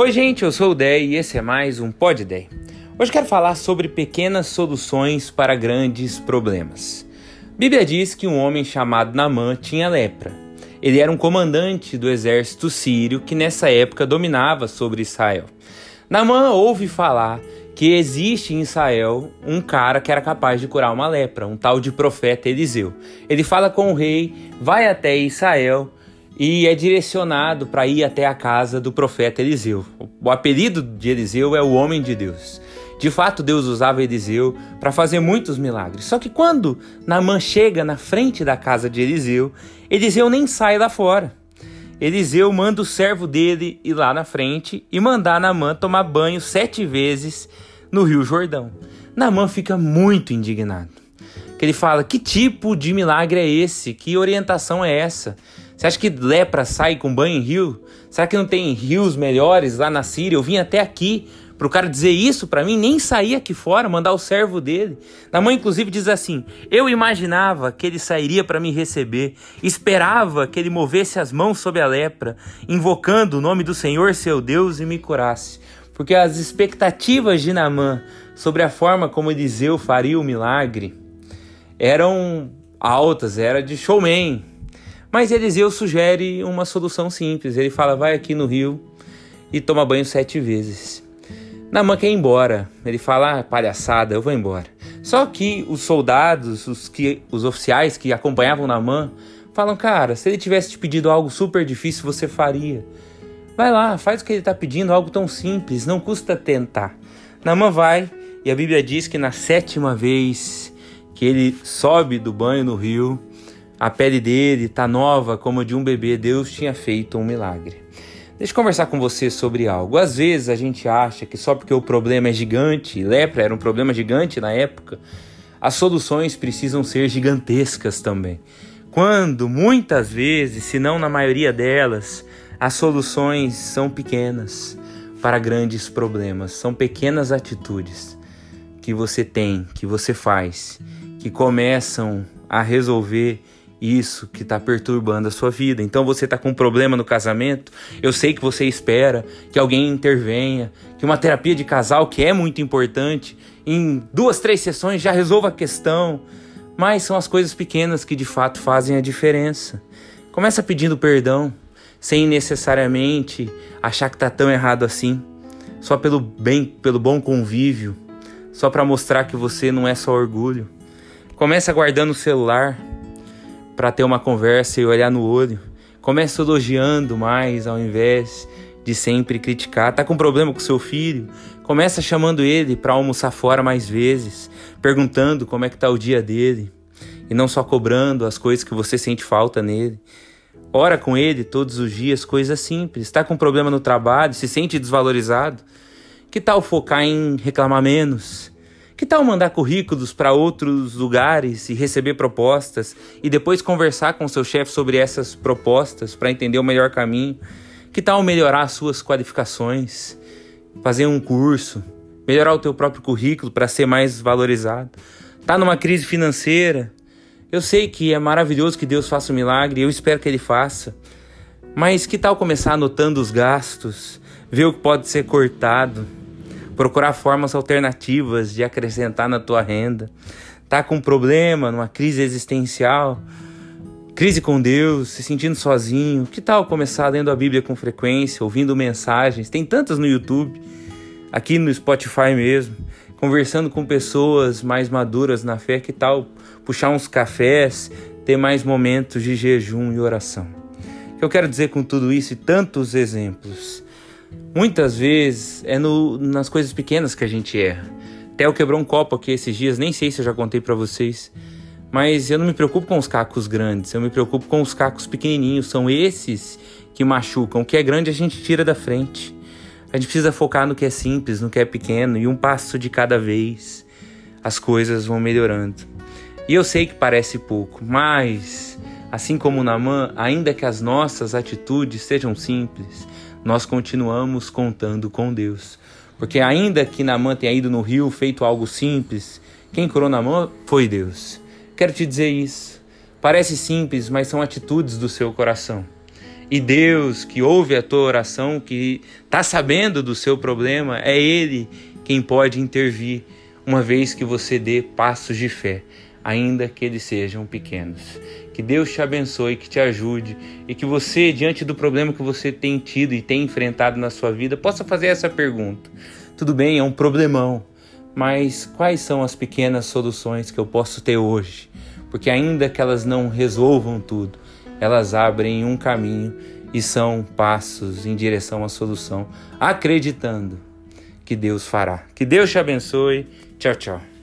Oi, gente, eu sou o Dei e esse é mais um Pod Dei. Hoje quero falar sobre pequenas soluções para grandes problemas. Bíblia diz que um homem chamado Namã tinha lepra. Ele era um comandante do exército sírio que nessa época dominava sobre Israel. Namã ouve falar que existe em Israel um cara que era capaz de curar uma lepra, um tal de profeta Eliseu. Ele fala com o rei, vai até Israel e é direcionado para ir até a casa do profeta Eliseu. O apelido de Eliseu é o homem de Deus. De fato, Deus usava Eliseu para fazer muitos milagres. Só que quando Naamã chega na frente da casa de Eliseu, Eliseu nem sai lá fora. Eliseu manda o servo dele ir lá na frente e mandar Naamã tomar banho sete vezes no Rio Jordão. Naamã fica muito indignado. Que ele fala: Que tipo de milagre é esse? Que orientação é essa? Você acha que lepra sai com banho em rio? Será que não tem rios melhores lá na Síria? Eu vim até aqui para o cara dizer isso para mim, nem sair aqui fora, mandar o servo dele. Na mãe, inclusive, diz assim: Eu imaginava que ele sairia para me receber, esperava que ele movesse as mãos sobre a lepra, invocando o nome do Senhor seu Deus e me curasse. Porque as expectativas de Namã sobre a forma como Eliseu faria o milagre eram altas, era de showman, mas Eliseu sugere uma solução simples. Ele fala: vai aqui no rio e toma banho sete vezes. Namã quer ir embora. Ele fala: ah, palhaçada, eu vou embora. Só que os soldados, os, que, os oficiais que acompanhavam Namã, falam: cara, se ele tivesse te pedido algo super difícil, você faria. Vai lá, faz o que ele está pedindo, algo tão simples, não custa tentar. Namã vai e a Bíblia diz que na sétima vez que ele sobe do banho no rio, a pele dele está nova como de um bebê. Deus tinha feito um milagre. Deixa eu conversar com você sobre algo. Às vezes a gente acha que só porque o problema é gigante, lepra era um problema gigante na época, as soluções precisam ser gigantescas também. Quando muitas vezes, se não na maioria delas, as soluções são pequenas para grandes problemas, são pequenas atitudes que você tem, que você faz, que começam a resolver isso que está perturbando a sua vida. Então você está com um problema no casamento, eu sei que você espera que alguém intervenha, que uma terapia de casal, que é muito importante, em duas, três sessões já resolva a questão. Mas são as coisas pequenas que de fato fazem a diferença. Começa pedindo perdão, sem necessariamente achar que está tão errado assim, só pelo bem, pelo bom convívio, só para mostrar que você não é só orgulho. Começa guardando o celular, para ter uma conversa e olhar no olho. Comece elogiando mais ao invés de sempre criticar. Tá com problema com seu filho? Começa chamando ele para almoçar fora mais vezes, perguntando como é que tá o dia dele e não só cobrando as coisas que você sente falta nele. Ora com ele todos os dias, coisas simples. Está com problema no trabalho, se sente desvalorizado? Que tal focar em reclamar menos? Que tal mandar currículos para outros lugares e receber propostas e depois conversar com seu chefe sobre essas propostas para entender o melhor caminho? Que tal melhorar as suas qualificações, fazer um curso, melhorar o teu próprio currículo para ser mais valorizado? Tá numa crise financeira? Eu sei que é maravilhoso que Deus faça um milagre, eu espero que ele faça. Mas que tal começar anotando os gastos, ver o que pode ser cortado? Procurar formas alternativas de acrescentar na tua renda. Tá com um problema, numa crise existencial, crise com Deus, se sentindo sozinho. Que tal começar lendo a Bíblia com frequência, ouvindo mensagens? Tem tantas no YouTube, aqui no Spotify mesmo, conversando com pessoas mais maduras na fé. Que tal puxar uns cafés, ter mais momentos de jejum e oração? O que eu quero dizer com tudo isso e tantos exemplos Muitas vezes é no, nas coisas pequenas que a gente erra. Theo quebrou um copo aqui esses dias, nem sei se eu já contei para vocês. Mas eu não me preocupo com os cacos grandes, eu me preocupo com os cacos pequenininhos. São esses que machucam. O que é grande a gente tira da frente. A gente precisa focar no que é simples, no que é pequeno e um passo de cada vez as coisas vão melhorando. E eu sei que parece pouco, mas assim como Namã, ainda que as nossas atitudes sejam simples, nós continuamos contando com Deus. Porque ainda que Namã tenha ido no rio, feito algo simples, quem curou Namã foi Deus. Quero te dizer isso. Parece simples, mas são atitudes do seu coração. E Deus, que ouve a tua oração, que está sabendo do seu problema, é Ele quem pode intervir, uma vez que você dê passos de fé, ainda que eles sejam pequenos. Que Deus te abençoe, que te ajude e que você, diante do problema que você tem tido e tem enfrentado na sua vida, possa fazer essa pergunta. Tudo bem, é um problemão, mas quais são as pequenas soluções que eu posso ter hoje? Porque ainda que elas não resolvam tudo, elas abrem um caminho e são passos em direção à solução, acreditando que Deus fará. Que Deus te abençoe. Tchau, tchau.